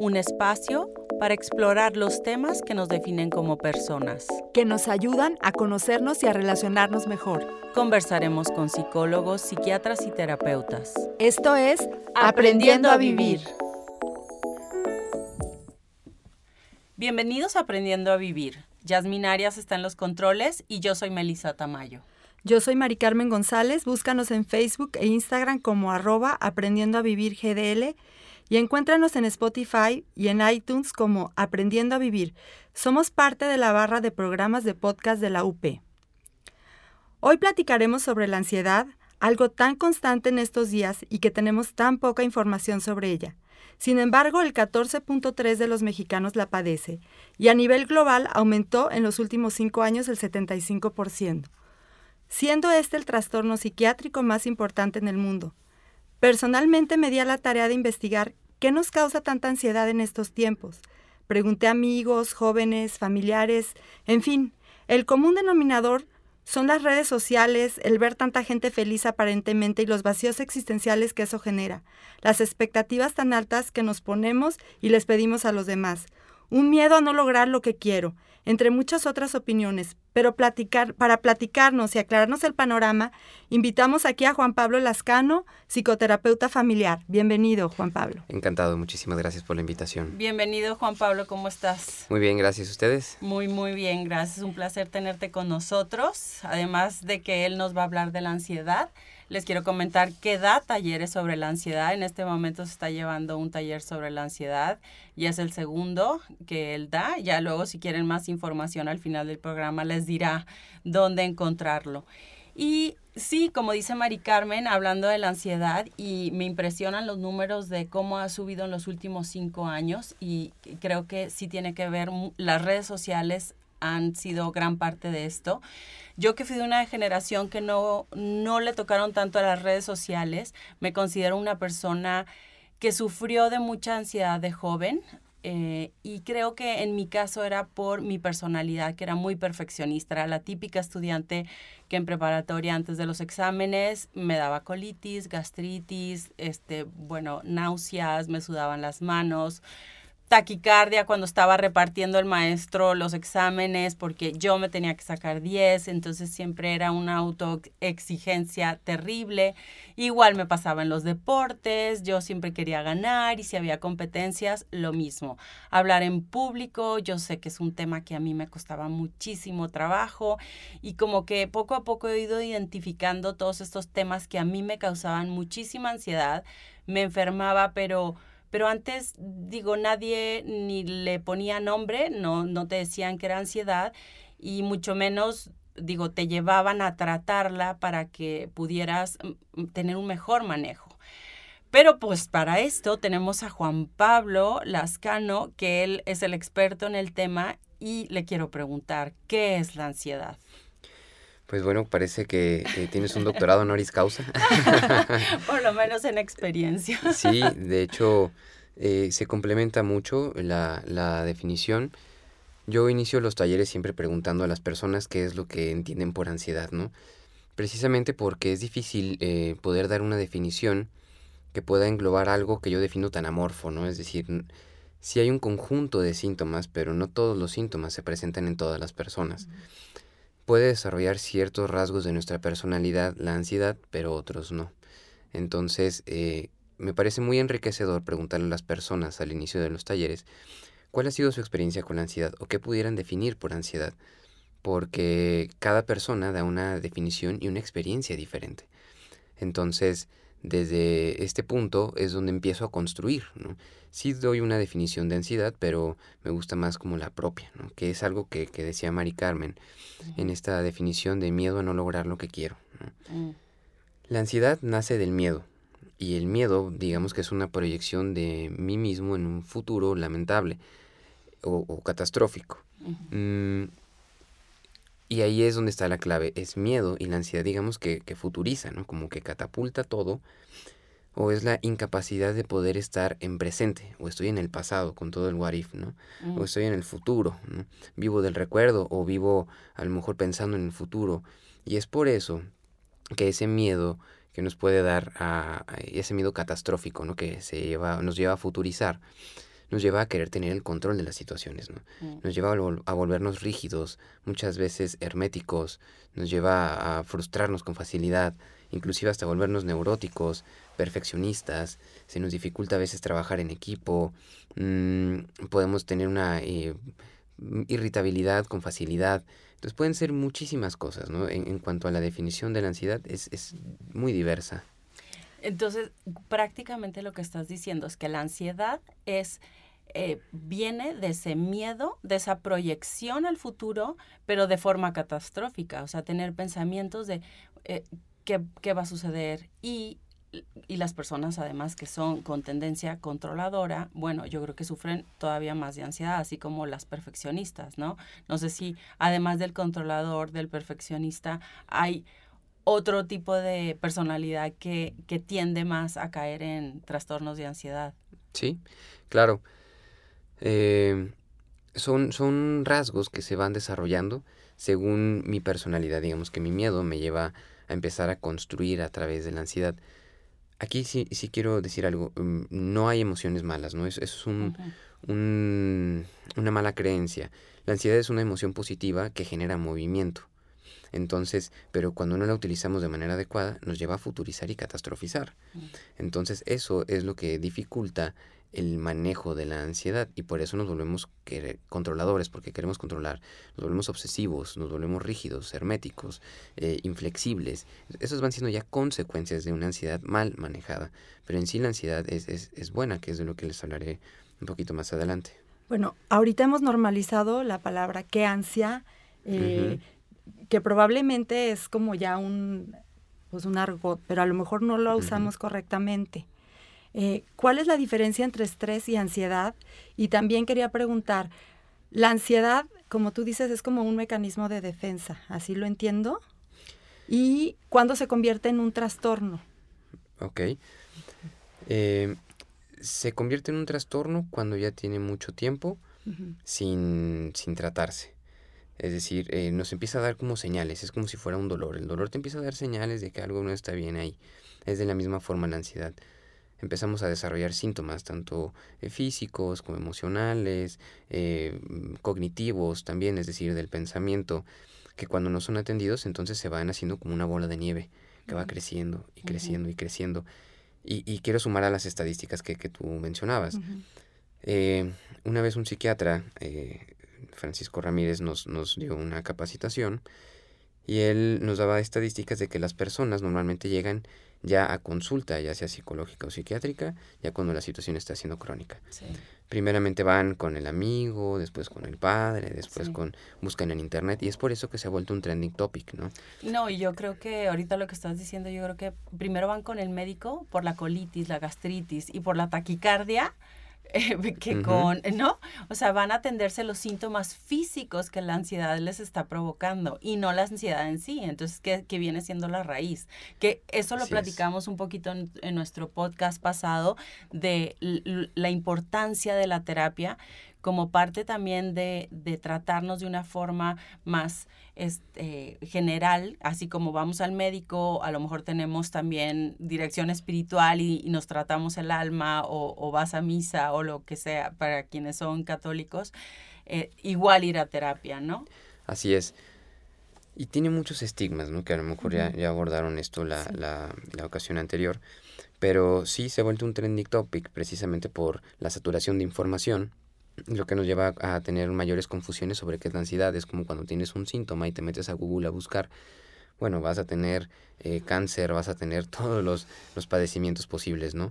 un espacio para explorar los temas que nos definen como personas. que nos ayudan a conocernos y a relacionarnos mejor. Conversaremos con psicólogos, psiquiatras y terapeutas. Esto es Aprendiendo a Vivir. Bienvenidos a Aprendiendo a Vivir. Yasmin Arias está en los controles y yo soy Melissa Tamayo. Yo soy Mari Carmen González, búscanos en Facebook e Instagram como arroba Aprendiendo a Vivir GDL y encuéntranos en Spotify y en iTunes como Aprendiendo a Vivir. Somos parte de la barra de programas de podcast de la UP. Hoy platicaremos sobre la ansiedad, algo tan constante en estos días y que tenemos tan poca información sobre ella. Sin embargo, el 14.3 de los mexicanos la padece y a nivel global aumentó en los últimos cinco años el 75%, siendo este el trastorno psiquiátrico más importante en el mundo. Personalmente me di a la tarea de investigar qué nos causa tanta ansiedad en estos tiempos. Pregunté a amigos, jóvenes, familiares, en fin, el común denominador son las redes sociales, el ver tanta gente feliz aparentemente y los vacíos existenciales que eso genera, las expectativas tan altas que nos ponemos y les pedimos a los demás, un miedo a no lograr lo que quiero, entre muchas otras opiniones. Pero platicar, para platicarnos y aclararnos el panorama, invitamos aquí a Juan Pablo Lascano, psicoterapeuta familiar. Bienvenido, Juan Pablo. Encantado, muchísimas gracias por la invitación. Bienvenido Juan Pablo, ¿cómo estás? Muy bien, gracias a ustedes. Muy, muy bien, gracias. Un placer tenerte con nosotros. Además de que él nos va a hablar de la ansiedad, les quiero comentar que da talleres sobre la ansiedad. En este momento se está llevando un taller sobre la ansiedad. Ya es el segundo que él da. Ya luego, si quieren más información al final del programa, les dirá dónde encontrarlo. Y sí, como dice Mari Carmen, hablando de la ansiedad, y me impresionan los números de cómo ha subido en los últimos cinco años, y creo que sí tiene que ver, las redes sociales han sido gran parte de esto. Yo que fui de una generación que no, no le tocaron tanto a las redes sociales, me considero una persona que sufrió de mucha ansiedad de joven. eh, y creo que en mi caso era por mi personalidad, que era muy perfeccionista. Era la típica estudiante que en preparatoria antes de los exámenes me daba colitis, gastritis, este, bueno, náuseas, me sudaban las manos, taquicardia cuando estaba repartiendo el maestro los exámenes porque yo me tenía que sacar 10, entonces siempre era una autoexigencia terrible. Igual me pasaba en los deportes, yo siempre quería ganar y si había competencias, lo mismo. Hablar en público, yo sé que es un tema que a mí me costaba muchísimo trabajo y como que poco a poco he ido identificando todos estos temas que a mí me causaban muchísima ansiedad, me enfermaba, pero pero antes, digo, nadie ni le ponía nombre, no, no te decían que era ansiedad y mucho menos, digo, te llevaban a tratarla para que pudieras mm, tener un mejor manejo. Pero pues para esto tenemos a Juan Pablo Lascano, que él es el experto en el tema y le quiero preguntar, ¿qué es la ansiedad? Pues bueno, parece que eh, tienes un doctorado honoris causa. Por lo menos en experiencia. sí, de hecho, eh, se complementa mucho la, la definición. Yo inicio los talleres siempre preguntando a las personas qué es lo que entienden por ansiedad, ¿no? Precisamente porque es difícil eh, poder dar una definición que pueda englobar algo que yo defino tan amorfo, ¿no? Es decir, n- sí hay un conjunto de síntomas, pero no todos los síntomas se presentan en todas las personas. Puede desarrollar ciertos rasgos de nuestra personalidad la ansiedad, pero otros no. Entonces, eh, me parece muy enriquecedor preguntarle a las personas al inicio de los talleres cuál ha sido su experiencia con la ansiedad o qué pudieran definir por ansiedad, porque cada persona da una definición y una experiencia diferente. Entonces, desde este punto es donde empiezo a construir, ¿no? Sí doy una definición de ansiedad, pero me gusta más como la propia, ¿no? Que es algo que, que decía Mari Carmen en esta definición de miedo a no lograr lo que quiero. ¿no? Mm, La ansiedad nace del miedo. y el miedo, digamos que es una proyección de mí mismo en un futuro lamentable o, catastrófico. Mm, y ahí es donde está la clave, es miedo y la ansiedad, digamos, que, que futuriza, ¿no? Como que catapulta todo o es la incapacidad de poder estar en presente, o estoy en el pasado con todo el what if, ¿no? O estoy en el futuro, ¿no? Vivo del recuerdo o vivo a lo mejor pensando en el futuro. Y es por eso que ese miedo que nos puede dar a, ese miedo catastrófico, ¿no? Que se lleva, nos lleva a futurizar, nos lleva a querer tener el control de las situaciones, ¿no? Mm. Nos lleva a, volvernos rígidos, muchas veces herméticos, nos lleva a frustrarnos con facilidad, inclusive hasta volvernos neuróticos, perfeccionistas, se nos dificulta a veces trabajar en equipo, mm, podemos tener una eh, irritabilidad con facilidad. Entonces pueden ser muchísimas cosas, ¿no? En, cuanto a la definición de la ansiedad, es, es muy diversa. Entonces, prácticamente lo que estás diciendo es que la ansiedad es eh, viene de ese miedo, de esa proyección al futuro, pero de forma catastrófica, o sea, tener pensamientos de eh, qué, qué, va a suceder y y las personas además que son con tendencia controladora, bueno, yo creo que sufren todavía más de ansiedad, así como las perfeccionistas, ¿no? No sé si además del controlador, del perfeccionista, hay otro tipo de personalidad que, que tiende más a caer en trastornos de ansiedad. Sí, claro. Eh, son, son rasgos que se van desarrollando según mi personalidad. Digamos que mi miedo me lleva a empezar a construir a través de la ansiedad. Aquí sí, sí quiero decir algo. Mm, no hay emociones malas, ¿no? Eso, es un, una mala creencia. La ansiedad es una emoción positiva que genera movimiento. Entonces, pero cuando no la utilizamos de manera adecuada, nos lleva a futurizar y catastrofizar. Entonces, eso es lo que dificulta el manejo de la ansiedad y por eso nos volvemos controladores, porque queremos controlar, nos volvemos obsesivos, nos volvemos rígidos, herméticos, eh, inflexibles. Esos van siendo ya consecuencias de una ansiedad mal manejada, pero en sí la ansiedad es, es, es buena, que es de lo que les hablaré un poquito más adelante. Bueno, ahorita hemos normalizado la palabra que ansia, eh, que probablemente es como ya un, pues un argot, pero a lo mejor no lo usamos correctamente. Eh, ¿Cuál es la diferencia entre estrés y ansiedad? Y también quería preguntar, la ansiedad, como tú dices, es como un mecanismo de defensa, ¿así lo entiendo? ¿Y cuándo se convierte en un trastorno? Ok. Eh, se convierte en un trastorno cuando ya tiene mucho tiempo sin, tratarse. Es decir, eh, nos empieza a dar como señales, es como si fuera un dolor. El dolor te empieza a dar señales de que algo no está bien ahí. Es de la misma forma la ansiedad empezamos a desarrollar síntomas, tanto eh, físicos como emocionales, eh, cognitivos también, es decir, del pensamiento, que cuando no son atendidos entonces se van haciendo como una bola de nieve que va creciendo y creciendo y creciendo. Y, quiero sumar a las estadísticas que, tú mencionabas. Una vez un psiquiatra, Francisco Ramírez, nos, nos dio una capacitación y él nos daba estadísticas de que las personas normalmente llegan ya a consulta, ya sea psicológica o psiquiátrica, ya cuando la situación está siendo crónica. Primeramente van con el amigo, después con el padre, después con buscan en internet y es por eso que se ha vuelto un trending topic, ¿no? No, y yo creo que ahorita lo que estás diciendo, yo creo que primero van con el médico por la colitis, la gastritis y por la taquicardia eh, que con, ¿no? O sea, van a atenderse los síntomas físicos que la ansiedad les está provocando y no la ansiedad en sí. Entonces, ¿qué, viene siendo la raíz? Que eso lo platicamos un poquito en, en, nuestro podcast pasado de la importancia de la terapia como parte también de, tratarnos de una forma más este, general, así como vamos al médico, a lo mejor tenemos también dirección espiritual y, nos tratamos el alma o, vas a misa o lo que sea para quienes son católicos, eh, igual ir a terapia, ¿no? Así es. Y tiene muchos estigmas, ¿no? Que a lo mejor ya, abordaron esto la, la, la, ocasión anterior. Pero sí se ha vuelto un trending topic precisamente por la saturación de información lo que nos lleva a tener mayores confusiones sobre qué es la ansiedad. Es como cuando tienes un síntoma y te metes a Google a buscar, bueno, vas a tener eh, cáncer, vas a tener todos los, los padecimientos posibles, ¿no?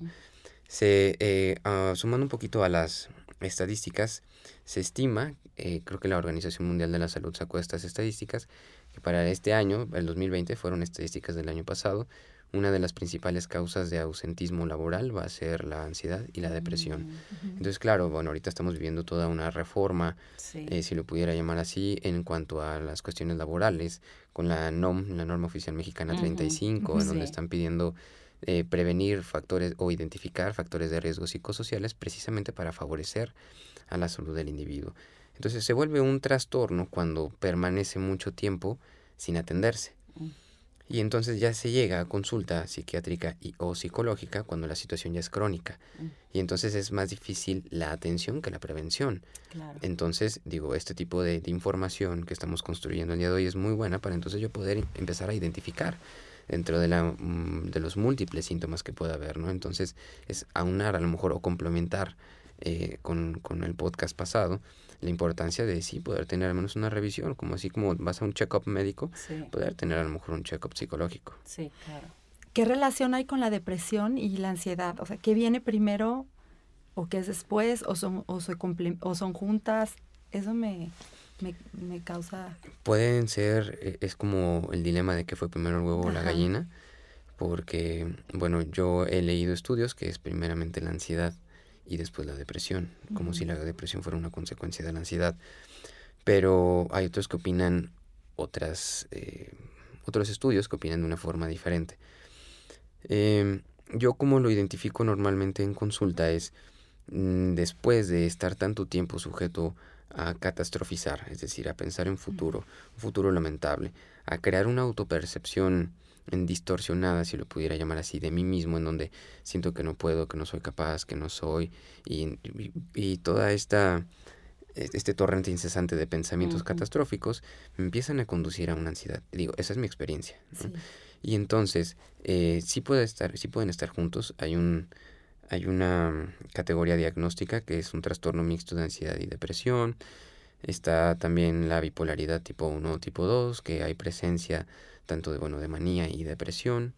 Se, eh, ah, sumando un poquito a las estadísticas, se estima, eh, creo que la Organización Mundial de la Salud sacó estas estadísticas, que para este año, el 2020, fueron estadísticas del año pasado, una de las principales causas de ausentismo laboral va a ser la ansiedad y la depresión. Mm, Entonces, claro, bueno, ahorita estamos viviendo toda una reforma, Sí. eh, si lo pudiera llamar así, en cuanto a las cuestiones laborales, con la NOM, la norma oficial mexicana Ujú, 35, en donde están pidiendo eh, prevenir factores o identificar factores de riesgo psicosociales precisamente para favorecer a la salud del individuo. Entonces se vuelve un trastorno cuando permanece mucho tiempo sin atenderse. Y entonces ya se llega a consulta psiquiátrica y, o psicológica cuando la situación ya es crónica. Mm. Y entonces es más difícil la atención que la prevención. Claro. Entonces, digo, este tipo de, de información que estamos construyendo el día de hoy es muy buena para entonces yo poder empezar a identificar dentro de, la, mm, de los múltiples síntomas que pueda haber, ¿no? Entonces, es aunar a lo mejor o complementar eh, con, con el podcast pasado la importancia de sí poder tener al menos una revisión, como así como vas a un check-up médico, Sí, poder tener a lo mejor un check-up psicológico. sí, claro. ¿Qué relación hay con la depresión y la ansiedad? O sea, ¿qué viene primero o qué es después o son, o se comple- o son juntas? Eso me, me, me causa... Pueden ser, eh, es como el dilema de que fue primero el huevo o la gallina, porque, bueno, yo he leído estudios que es primeramente la ansiedad y después la depresión, como si la depresión fuera una consecuencia de la ansiedad. Pero hay otros que opinan otras, eh, otros estudios que opinan de una forma diferente. Em, yo como lo identifico normalmente en consulta es mm, después de estar tanto tiempo sujeto a catastrofizar, es decir, a pensar en futuro, un futuro lamentable, a crear una autopercepción distorsionada, si lo pudiera llamar así, de mí mismo, en donde siento que no puedo, que no soy capaz, que no soy, y, y- y toda esta e- este torrente incesante de pensamientos catastróficos me empiezan a conducir a una ansiedad. Digo, esa es mi experiencia. Y entonces, eh, sí, puede estar, sí pueden estar juntos. Hay, un, hay una mm, categoría diagnóstica que es un trastorno mixto de ansiedad y depresión. Está también la bipolaridad tipo 1 o tipo 2, que hay presencia tanto de, bueno, de manía y depresión.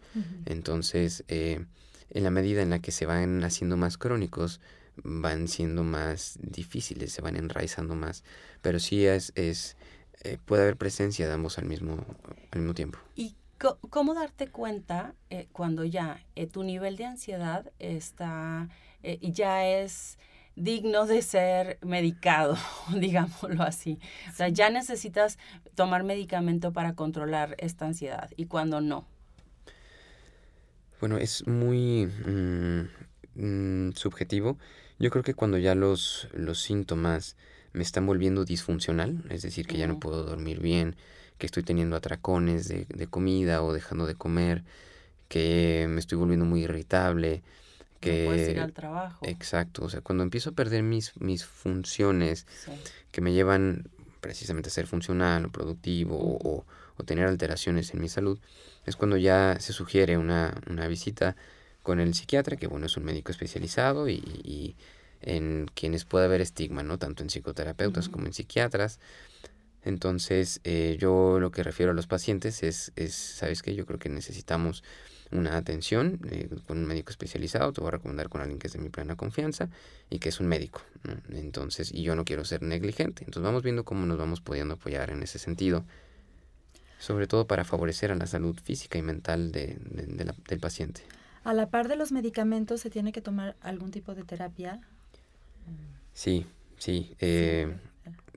Entonces, eh, en la medida en la que se van haciendo más crónicos, van siendo más difíciles, se van enraizando más. Pero sí es, es eh, puede haber presencia de ambos al mismo, al mismo tiempo. ¿Y cómo darte cuenta eh, cuando ya eh, tu nivel de ansiedad está eh, y ya es digno de ser medicado, digámoslo así? O sea, ya necesitas tomar medicamento para controlar esta ansiedad y cuando no. Bueno, es muy mm, mm, subjetivo. Yo creo que cuando ya los, los síntomas me están volviendo disfuncional, es decir, que ya no puedo dormir bien, que estoy teniendo atracones de, de comida o dejando de comer, que me estoy volviendo muy irritable, que... no puedes ir al trabajo. Exacto, o sea, cuando empiezo a perder mis, mis funciones Sí. que me llevan precisamente a ser funcional o productivo o, o- tener alteraciones en mi salud, es cuando ya se sugiere una, una visita con el psiquiatra, que bueno, es un médico especializado y, y en quienes puede haber estigma, ¿no? Tanto en psicoterapeutas como en psiquiatras. Entonces, eh, yo lo que refiero a los pacientes es, es ¿sabes qué? Yo creo que necesitamos una atención eh, con un médico especializado, te voy a recomendar con alguien que es de mi plena confianza y que es un médico, ¿no? Entonces, y yo no quiero ser negligente. Entonces, vamos viendo cómo nos vamos pudiendo apoyar en ese sentido, sobre todo para favorecer a la salud física y mental de, de- de la- del paciente. A la par de los medicamentos, ¿se tiene que tomar algún tipo de terapia? Sí, sí. eh,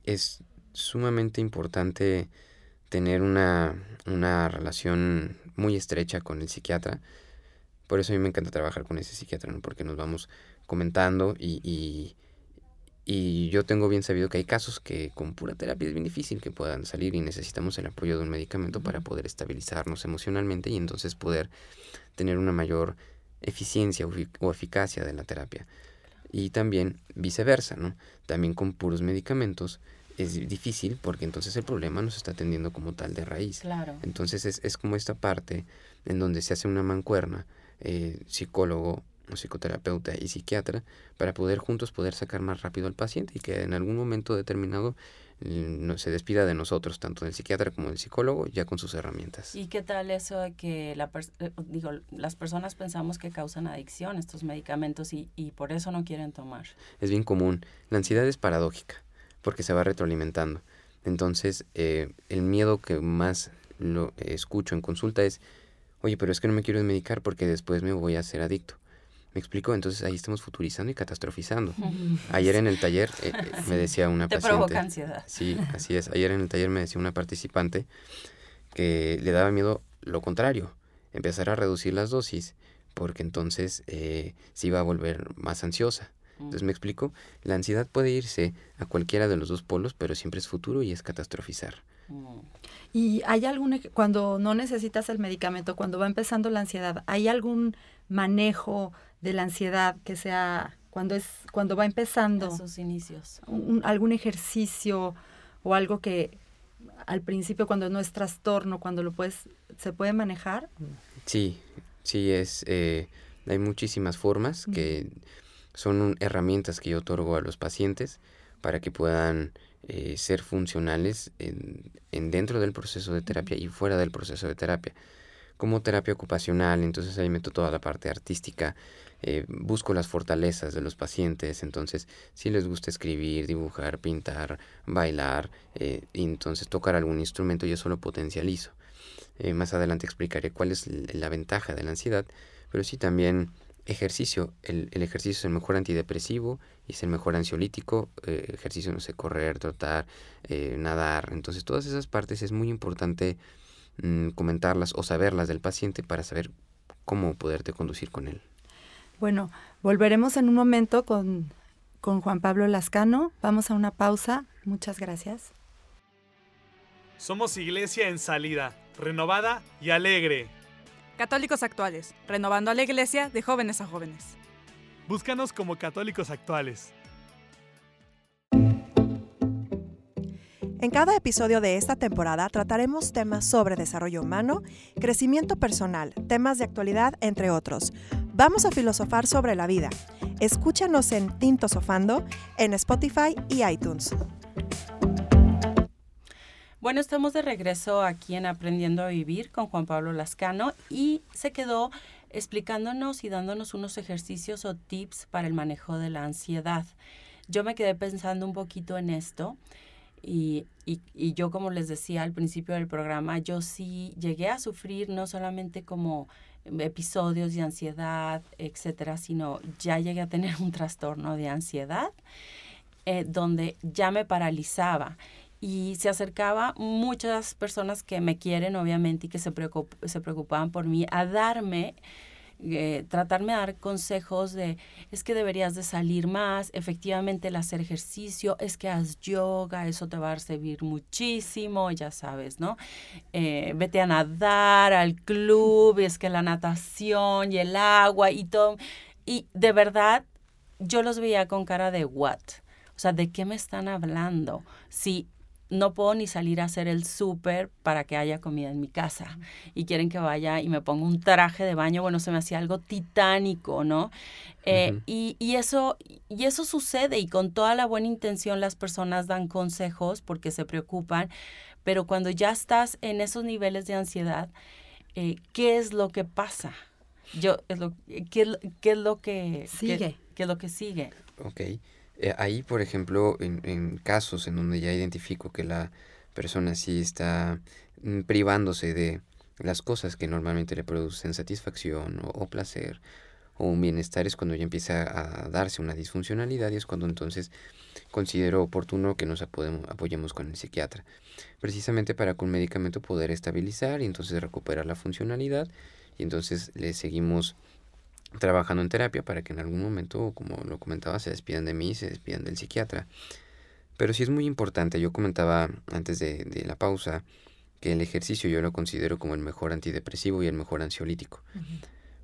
es sumamente importante tener una, una relación muy estrecha con el psiquiatra. Por eso a mí me encanta trabajar con ese psiquiatra, ¿no? porque nos vamos comentando y, y, y yo tengo bien sabido que hay casos que con pura terapia es bien difícil que puedan salir y necesitamos el apoyo de un medicamento para poder estabilizarnos emocionalmente y entonces poder tener una mayor eficiencia o efi- o eficacia de la terapia. Y también viceversa, ¿no? También con puros medicamentos es difícil porque entonces el problema no se está atendiendo como tal de raíz. Claro. Entonces es, es como esta parte en donde se hace una mancuerna, eh, psicólogo o psicoterapeuta y psiquiatra, para poder juntos poder sacar más rápido al paciente y que en algún momento determinado mm, no, se despida de nosotros, tanto del psiquiatra como del psicólogo, ya con sus herramientas. ¿Y qué tal eso de que la eh, digo, las personas pensamos que causan adicción estos medicamentos y, y por eso no quieren tomar? es bien común. La ansiedad es paradójica porque se va retroalimentando. Entonces, eh, el miedo que más lo escucho en consulta es, oye, pero es que no me quiero medicar porque después me voy a hacer adicto. ¿Me explico? Entonces ahí estamos futurizando y catastrofizando. Ayer en el taller eh, me decía una Te paciente. provoca ansiedad. Sí, así es. Ayer en el taller me decía una participante que le daba miedo lo contrario, empezar a reducir las dosis, porque entonces eh, se iba a volver más ansiosa. Entonces, ¿me explico? La ansiedad puede irse a cualquiera de los dos polos, pero siempre es futuro y es catastrofizar. Mm. ¿Y hay algún, cuando no necesitas el medicamento, cuando va empezando la ansiedad, hay algún manejo de la ansiedad que sea, cuando es, cuando va empezando, A sus inicios. un- algún ejercicio o algo que al principio cuando no es trastorno, cuando lo puedes, se puede manejar? Sí, sí, es, eh, hay muchísimas formas que son herramientas que yo otorgo a los pacientes para que puedan eh, ser funcionales en, en dentro del proceso de terapia y fuera del proceso de terapia. Como terapia ocupacional, entonces ahí meto toda la parte artística, eh, busco las fortalezas de los pacientes, entonces si les gusta escribir, dibujar, pintar, bailar, eh, y entonces tocar algún instrumento, yo eso lo potencializo. Más adelante explicaré cuál es la ventaja de la ansiedad, pero sí también ejercicio. El, el ejercicio es el mejor antidepresivo y es el mejor ansiolítico. eh, ejercicio, no sé, correr, trotar, eh, nadar. Entonces todas esas partes es muy importante mm, comentarlas o saberlas del paciente para saber cómo poderte conducir con él. Bueno, volveremos en un momento con, con Juan Pablo Lascano. Vamos a una pausa. Muchas gracias. Somos iglesia en salida, renovada y alegre. Católicos actuales, renovando a la iglesia de jóvenes a jóvenes. Búscanos como católicos actuales. En cada episodio de esta temporada trataremos temas sobre desarrollo humano, crecimiento personal, temas de actualidad, entre otros. Vamos a filosofar sobre la vida. Escúchanos en Tinto Sofando, en Spotify y iTunes. Bueno, estamos de regreso aquí en Aprendiendo a Vivir con Juan Pablo Lascano y se quedó explicándonos y dándonos unos ejercicios o tips para el manejo de la ansiedad. Yo me quedé pensando un poquito en esto y, y, yo, como les decía al principio del programa, yo sí llegué a sufrir no solamente como episodios de ansiedad, etcétera, sino ya llegué a tener un trastorno de ansiedad eh, donde ya me paralizaba y se acercaba muchas personas que me quieren obviamente y que se, preocup se preocupaban por mí a darme eh, tratarme de dar consejos de es que deberías de salir más, efectivamente el hacer ejercicio, es que haz yoga, eso te va a servir muchísimo, ya sabes, ¿no? Eh, vete a nadar al club, es que la natación y el agua y todo. Y de verdad, yo los veía con cara de what? O sea, ¿de qué me están hablando? Si no puedo ni salir a hacer el súper para que haya comida en mi casa y quieren que vaya y me ponga un traje de baño, bueno, se me hacía algo titánico, ¿no? Eh, y, y eso, y eso sucede y con toda la buena intención las personas dan consejos porque se preocupan, pero cuando ya estás en esos niveles de ansiedad, eh, ¿qué es lo que pasa? Yo, es lo, ¿qué, es lo- qué es lo que Sigue. qué- qué es lo que sigue? Ok. Eh, ahí, por ejemplo, en, en casos en donde ya identifico que la persona sí está mm, privándose de las cosas que normalmente le producen satisfacción o, placer o un bienestar, es cuando ya empieza a darse una disfuncionalidad y es cuando entonces considero oportuno que nos apoyemos con el psiquiatra, precisamente para con medicamento poder estabilizar y entonces recuperar la funcionalidad y entonces le seguimos trabajando en terapia para que en algún momento, como lo comentaba, se despidan de mí y se despidan del psiquiatra. Pero sí es muy importante, yo comentaba antes de, de la pausa que el ejercicio yo lo considero como el mejor antidepresivo y el mejor ansiolítico.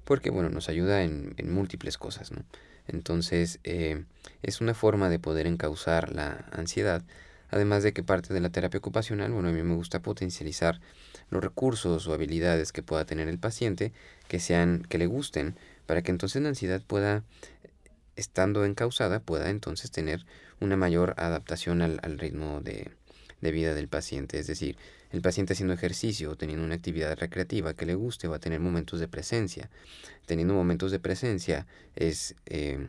Porque, bueno, nos ayuda en, en múltiples cosas, ¿no? Entonces, eh, es una forma de poder encauzar la ansiedad. Además de que parte de la terapia ocupacional, bueno, a mí me gusta potencializar los recursos o habilidades que pueda tener el paciente que sean, que le gusten, para que entonces la ansiedad pueda, estando encausada, pueda entonces tener una mayor adaptación al, al ritmo de, de vida del paciente. Es decir, el paciente haciendo ejercicio o teniendo una actividad recreativa que le guste va a tener momentos de presencia. Teniendo momentos de presencia es eh,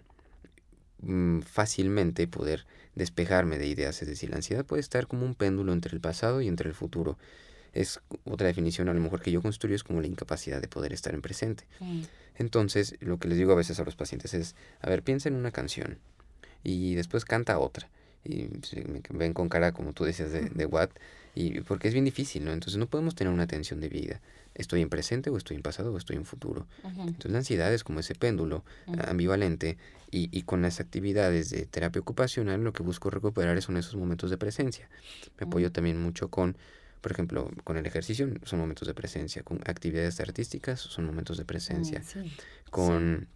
mm, fácilmente poder despejarme de ideas. Es decir, la ansiedad puede estar como un péndulo entre el pasado y entre el futuro. Es otra definición a lo mejor que yo construyo es como la incapacidad de poder estar en presente. Entonces, lo que les digo a veces a los pacientes es, a ver, piensa en una canción y después canta otra. Y me ven con cara, como tú decías, de, de what, y porque es bien difícil, ¿no? Entonces no podemos tener una atención de vida. Estoy en presente o estoy en pasado o estoy en futuro. Entonces la ansiedad es como ese péndulo ambivalente y, y con las actividades de terapia ocupacional lo que busco recuperar son esos momentos de presencia. Me apoyo también mucho con, por ejemplo, con el ejercicio son momentos de presencia, con actividades artísticas son momentos de presencia, Mm, sí. con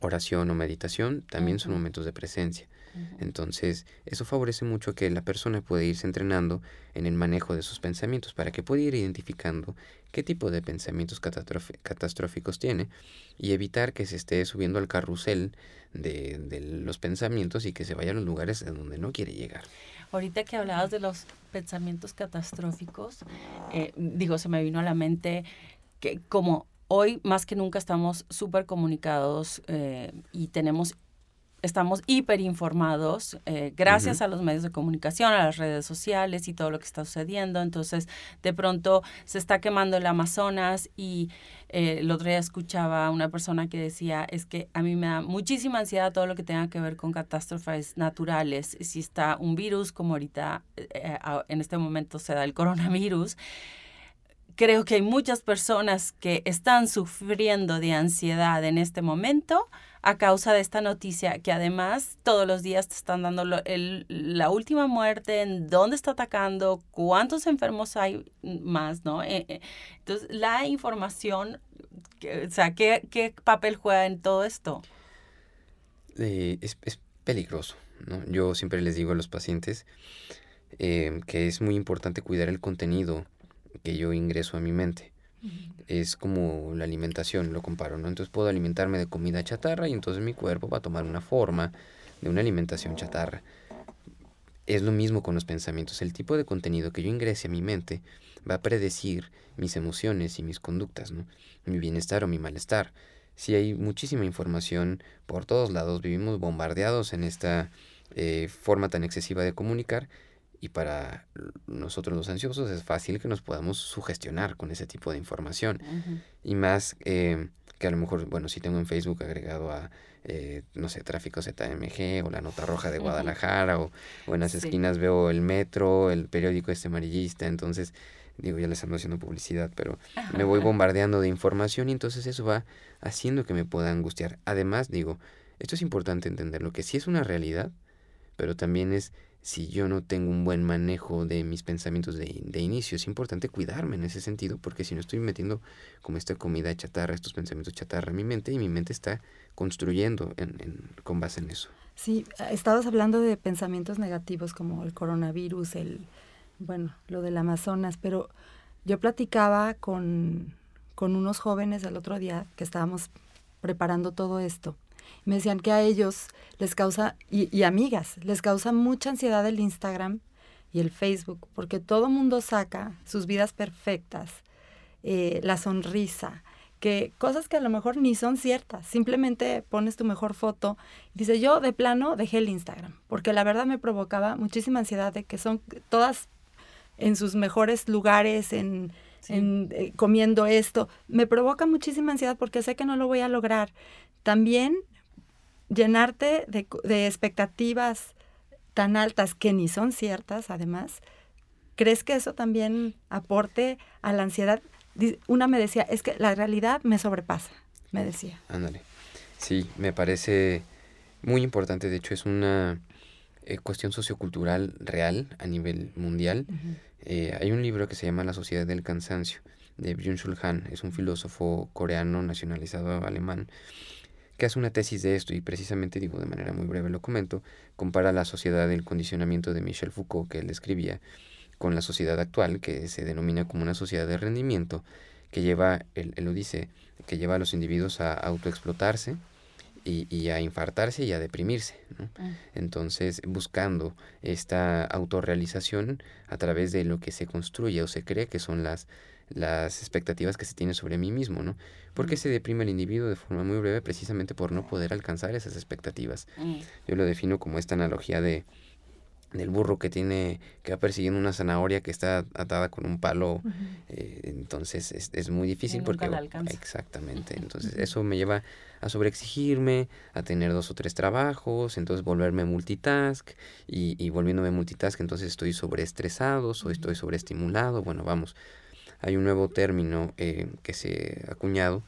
oración o meditación también son momentos de presencia. Entonces, eso favorece mucho que la persona pueda irse entrenando en el manejo de sus pensamientos para que pueda ir identificando qué tipo de pensamientos catastróficos tiene y evitar que se esté subiendo al carrusel de, de los pensamientos y que se vaya a los lugares a donde no quiere llegar. Ahorita que hablabas de los pensamientos catastróficos, eh, digo, se me vino a la mente que como hoy más que nunca estamos súper comunicados eh, y tenemos, estamos hiperinformados eh, gracias a los medios de comunicación, a las redes sociales y todo lo que está sucediendo. Entonces, de pronto se está quemando el Amazonas y eh, el otro día escuchaba a una persona que decía, es que a mí me da muchísima ansiedad todo lo que tenga que ver con catástrofes naturales. Si está un virus, como ahorita eh, a- en este momento se da el coronavirus, creo que hay muchas personas que están sufriendo de ansiedad en este momento a causa de esta noticia que además todos los días te están dando la última muerte, en dónde está atacando, cuántos enfermos hay más, ¿no? Eh, eh, entonces, la información, que- o sea, ¿qué, qué papel juega en todo esto? Eh, es, es peligroso, ¿no? Yo siempre les digo a los pacientes que es muy importante cuidar el contenido que yo ingreso a mi mente. Es como la alimentación, lo comparo, ¿no? Entonces puedo alimentarme de comida chatarra y entonces mi cuerpo va a tomar una forma de una alimentación chatarra. Es lo mismo con los pensamientos. El tipo de contenido que yo ingrese a mi mente va a predecir mis emociones y mis conductas, ¿no? Mi bienestar o mi malestar. Si hay muchísima información por todos lados, vivimos bombardeados en esta eh, forma tan excesiva de comunicar y para nosotros los ansiosos es fácil que nos podamos sugestionar con ese tipo de información. Y más eh, que a lo mejor, bueno, si tengo en Facebook agregado a, eh, no sé, tráfico ZMG o la nota roja de. Guadalajara o, o en las Sí. esquinas veo el metro, el periódico este amarillista, entonces, digo, ya les ando haciendo publicidad, pero me voy bombardeando de información y entonces eso va haciendo que me pueda angustiar. Además, digo, esto es importante entenderlo, que sí es una realidad, pero también es si yo no tengo un buen manejo de mis pensamientos de, de inicio, es importante cuidarme en ese sentido, porque si no estoy metiendo como esta comida chatarra, estos pensamientos chatarra en mi mente, y mi mente está construyendo en, en- con base en eso. Sí, estabas hablando de pensamientos negativos como el coronavirus, el, bueno, lo del Amazonas, pero yo platicaba con, con unos jóvenes el otro día que estábamos preparando todo esto. Me decían que a ellos les causa, y, y amigas, les causa mucha ansiedad el Instagram y el Facebook, porque todo mundo saca sus vidas perfectas, eh, la sonrisa, que cosas que a lo mejor ni son ciertas. Simplemente pones tu mejor foto. Dice, yo de plano dejé el Instagram, porque la verdad me provocaba muchísima ansiedad de que son todas en sus mejores lugares, en, Sí. en, eh, comiendo esto. Me provoca muchísima ansiedad porque sé que no lo voy a lograr. También llenarte de, de expectativas tan altas que ni son ciertas, además, ¿crees que eso también aporte a la ansiedad? Una me decía, es que la realidad me sobrepasa, me decía. Ándale. Sí, me parece muy importante, de hecho es una eh, cuestión sociocultural real a nivel mundial. Eh, hay un libro que se llama La Sociedad del Cansancio, de Byung-Chul Han, es un filósofo coreano nacionalizado alemán, que hace una tesis de esto y precisamente, digo de manera muy breve lo comento, compara la sociedad del condicionamiento de Michel Foucault, que él escribía, con la sociedad actual, que se denomina como una sociedad de rendimiento, que lleva, él, él lo dice, que lleva a los individuos a autoexplotarse y, y a infartarse y a deprimirse, ¿no? Mm. Entonces, buscando esta autorrealización a través de lo que se construye o se cree que son las, las expectativas que se tiene sobre mí mismo, ¿no? ¿Por qué se deprime el individuo de forma muy breve? Precisamente por no poder alcanzar esas expectativas. Mm. Yo lo defino como esta analogía de, del burro que tiene que va persiguiendo una zanahoria que está atada con un palo eh, entonces es, es, muy difícil porque exactamente entonces eso me lleva a sobreexigirme a tener dos o tres trabajos entonces volverme multitask y, y volviéndome multitask entonces estoy sobreestresado o estoy sobreestimulado bueno vamos hay un nuevo término eh, que se ha acuñado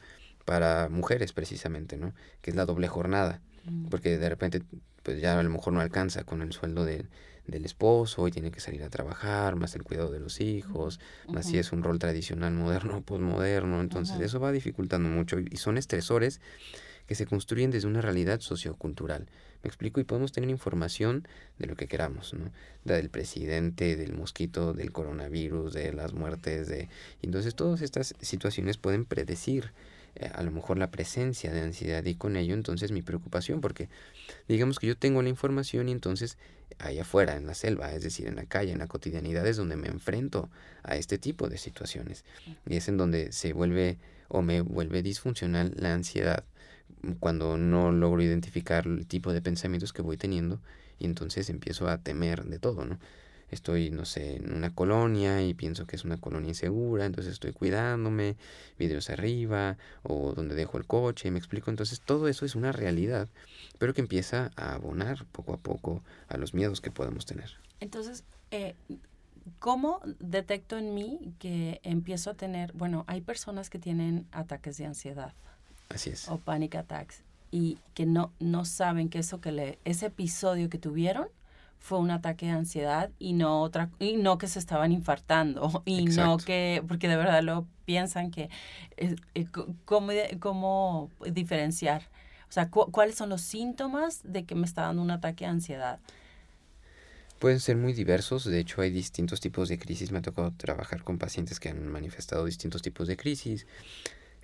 para mujeres precisamente no que es la doble jornada porque de repente pues ya a lo mejor no alcanza con el sueldo de, del esposo y tiene que salir a trabajar, más el cuidado de los hijos, más si es un rol tradicional moderno o posmoderno, entonces eso va dificultando mucho y son estresores que se construyen desde una realidad sociocultural. Me explico y podemos tener información de lo que queramos, ¿no? del presidente, del mosquito, del coronavirus, de las muertes, de entonces todas estas situaciones pueden predecir eh, a lo mejor la presencia de ansiedad y con ello entonces mi preocupación, porque digamos que yo tengo la información y entonces allá afuera, en la selva, es decir, en la calle, en la cotidianidad es donde me enfrento a este tipo de situaciones y es en donde se vuelve o me vuelve disfuncional la ansiedad cuando no logro identificar el tipo de pensamientos que voy teniendo y entonces empiezo a temer de todo, ¿no? estoy, no sé, en una colonia y pienso que es una colonia insegura, entonces estoy cuidándome, videos arriba o donde dejo el coche, me explico. Entonces todo eso es una realidad, pero que empieza a abonar poco a poco a los miedos que podemos tener. Entonces, eh, ¿cómo detecto en mí que empiezo a tener, bueno, hay personas que tienen ataques de ansiedad. Así es. O panic attacks y que no, no saben que eso que le, ese episodio que tuvieron fue un ataque de ansiedad y no otra y no que se estaban infartando y no que porque de verdad lo piensan que eh, eh, cómo, cómo diferenciar o sea cuáles son los síntomas de que me está dando un ataque de ansiedad Pueden ser muy diversos, de hecho hay distintos tipos de crisis, me ha tocado trabajar con pacientes que han manifestado distintos tipos de crisis,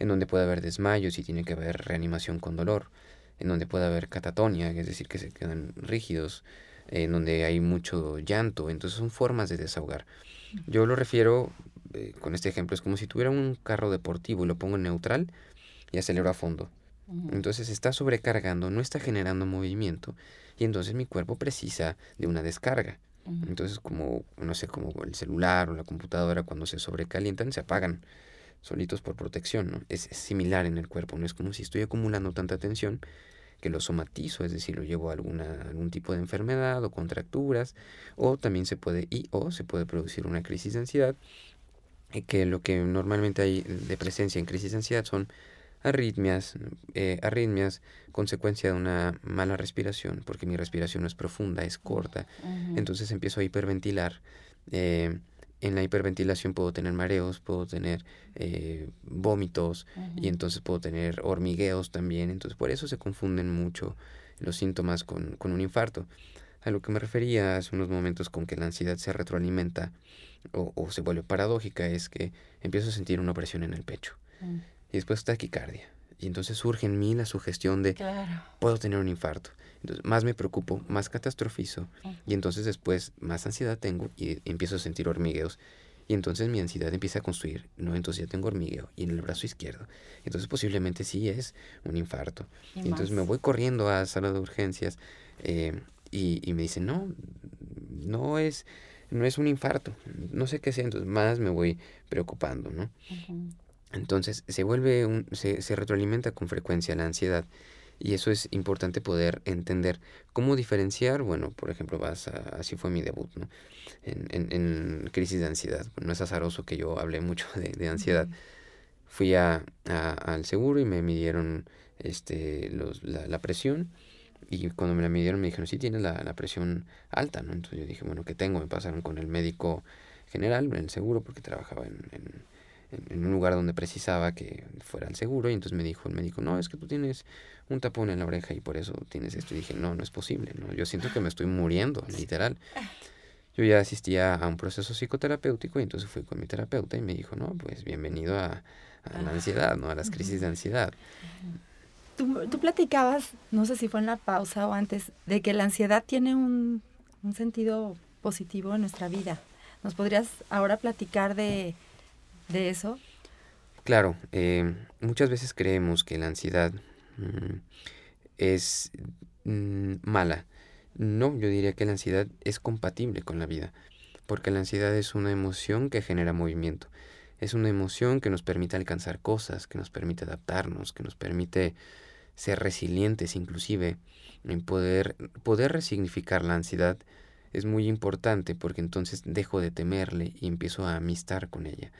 en donde puede haber desmayos y tiene que haber reanimación con dolor, en donde puede haber catatonia, es decir, que se quedan rígidos, en donde hay mucho llanto, entonces son formas de desahogar. Yo lo refiero eh, con este ejemplo, es como si tuviera un carro deportivo y lo pongo en neutral y acelero a fondo. Entonces está sobrecargando, no está generando movimiento y entonces mi cuerpo precisa de una descarga. Entonces como, no sé, como el celular o la computadora cuando se sobrecalientan se apagan solitos por protección, ¿no? Es, es, similar en el cuerpo, no es como si estoy acumulando tanta tensión que lo somatizo, es decir, lo llevo a alguna, algún tipo de enfermedad o contracturas, o también se puede, y o se puede producir una crisis de ansiedad, eh, que lo que normalmente hay de presencia en crisis de ansiedad son arritmias, eh, arritmias, consecuencia de una mala respiración, porque mi respiración no es profunda, es corta, entonces empiezo a hiperventilar. Eh, en la hiperventilación puedo tener mareos, puedo tener eh, vómitos y entonces puedo tener hormigueos también. Entonces por eso se confunden mucho los síntomas con, con, un infarto. A lo que me refería hace unos momentos con que la ansiedad se retroalimenta o, o se vuelve paradójica es que empiezo a sentir una presión en el pecho mm. y después taquicardia. Y entonces surge en mí la sugestión de puedo tener un infarto. Entonces, más me preocupo, más catastrofizo y entonces después más ansiedad tengo y empiezo a sentir hormigueos. Y entonces mi ansiedad empieza a construir, ¿no? Entonces ya tengo hormigueo y en el brazo izquierdo. Entonces posiblemente sí es un infarto. Y, entonces me voy corriendo a sala de urgencias eh, y, me dicen, no, no es, no es un infarto. No sé qué sea, entonces más me voy preocupando, ¿no? Entonces se vuelve, un, se, se retroalimenta con frecuencia la ansiedad y eso es importante poder entender. ¿Cómo diferenciar? Bueno, por ejemplo, vas a, así fue mi debut, ¿no? En, en, en crisis de ansiedad. no es azaroso que yo hablé mucho de, de ansiedad. Fui a, al seguro y me midieron este, los, la, la, presión. Y cuando me la midieron me dijeron, sí, tienes la, la, presión alta, ¿no? Entonces yo dije, bueno, ¿qué tengo? Me pasaron con el médico general en el seguro porque trabajaba en, en en un lugar donde precisaba que fuera el seguro y entonces me dijo el médico, no, es que tú tienes un tapón en la oreja y por eso tienes esto. Y dije, no, no es posible, ¿no? Yo siento que me estoy muriendo, literal. Yo ya asistía a un proceso psicoterapéutico y entonces fui con mi terapeuta y me dijo, no, pues bienvenido a, la ansiedad, ¿no? A las crisis de ansiedad. Tú, tú, platicabas, no sé si fue en la pausa o antes, de que la ansiedad tiene un, un sentido positivo en nuestra vida. ¿Nos podrías ahora platicar de, de eso? Claro, eh, muchas veces creemos que la ansiedad mm, es mm, mala No, yo diría que la ansiedad es compatible con la vida, porque la ansiedad es una emoción que genera movimiento. Es una emoción que nos permite alcanzar cosas, que nos permite adaptarnos, que nos permite ser resilientes inclusive, en poder, poder resignificar la ansiedad es muy importante porque entonces dejo de temerle y empiezo a amistar con ella.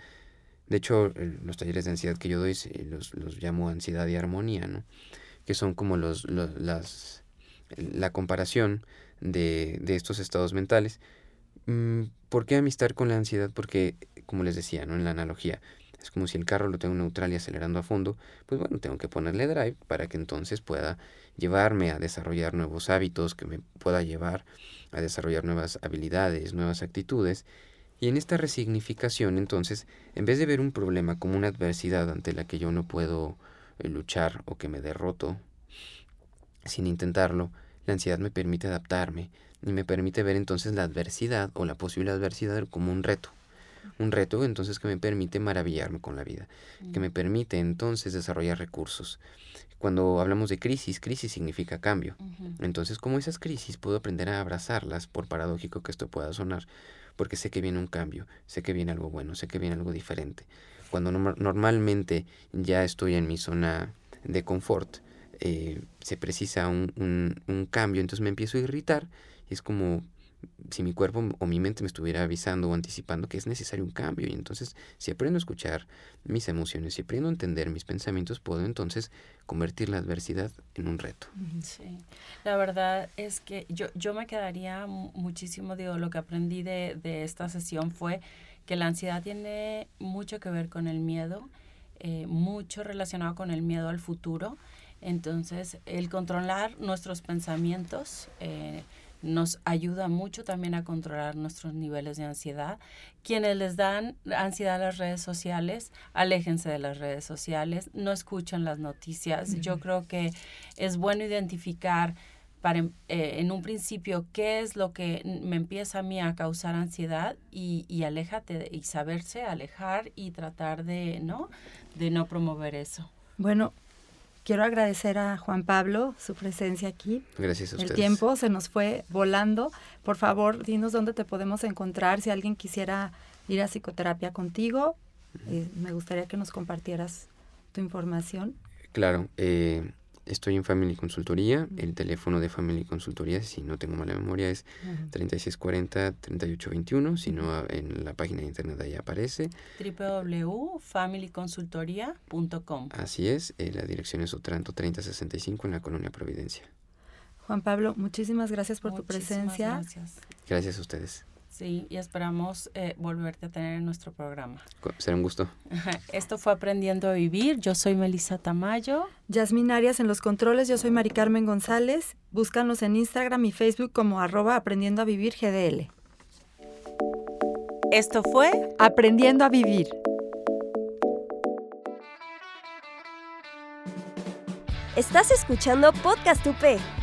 De hecho, los talleres de ansiedad que yo doy los, los llamo ansiedad y armonía, ¿no? que son como los, las, la comparación de, de, estos estados mentales. Mm, ¿Por qué amistar con la ansiedad? Porque, como les decía, ¿no? en la analogía, es como si el carro lo tengo neutral y acelerando a fondo, pues bueno, tengo que ponerle drive para que entonces pueda llevarme a desarrollar nuevos hábitos, que me pueda llevar a desarrollar nuevas habilidades, nuevas actitudes. Y en esta resignificación, entonces, en vez de ver un problema como una adversidad ante la que yo no puedo eh, luchar o que me derroto sin intentarlo, la ansiedad me permite adaptarme y me permite ver entonces la adversidad o la posible adversidad como un reto. Un reto entonces que me permite maravillarme con la vida, que me permite entonces desarrollar recursos, cuando hablamos de crisis, crisis significa cambio. Entonces, como esas crisis, puedo aprender a abrazarlas, por paradójico que esto pueda sonar, porque sé que viene un cambio, sé que viene algo bueno, sé que viene algo diferente. Cuando normalmente ya estoy en mi zona de confort, eh, se precisa un, un, cambio, entonces me empiezo a irritar y es como si mi cuerpo o mi mente me estuviera avisando o anticipando que es necesario un cambio. Y entonces, si aprendo a escuchar mis emociones, si aprendo a entender mis pensamientos, puedo entonces convertir la adversidad en un reto. Sí, la verdad es que yo, yo me quedaría muchísimo, digo, lo que aprendí de, de esta sesión fue que la ansiedad tiene mucho que ver con el miedo, eh, mucho relacionado con el miedo al futuro. Entonces, el controlar nuestros pensamientos, eh, nos ayuda mucho también a controlar nuestros niveles de ansiedad. Quienes les dan ansiedad a las redes sociales, aléjense de las redes sociales, no escuchen las noticias. Yo creo que es bueno identificar para, eh, en un principio qué es lo que me empieza a mí a causar ansiedad y, y aléjate y saberse alejar y tratar de no de no promover eso. Bueno, Quiero agradecer a Juan Pablo su presencia aquí. Gracias a ustedes. El tiempo se nos fue volando. Por favor, dinos dónde te podemos encontrar si alguien quisiera ir a psicoterapia contigo. Eh, me gustaría que nos compartieras tu información. Claro, eh, Estoy en Family Consultoría. El teléfono de Family Consultoría, si no tengo mala memoria, es 3640-3821. Si no, en la página de internet ahí aparece. www.familyconsultoría.com. Así es. Eh, la dirección es Otranto 3065 en la Colonia Providencia. Juan Pablo, muchísimas gracias por tu presencia. Gracias. Gracias a ustedes. Sí, y esperamos eh, volverte a tener en nuestro programa. Será un gusto. Esto fue Aprendiendo a Vivir. Yo soy Melissa Tamayo. Yasmin Arias en los controles. Yo soy Mari Carmen González. Búscanos en Instagram y Facebook como arroba Aprendiendo a Vivir GDL. Esto fue Aprendiendo a Vivir. Estás escuchando Podcast UP.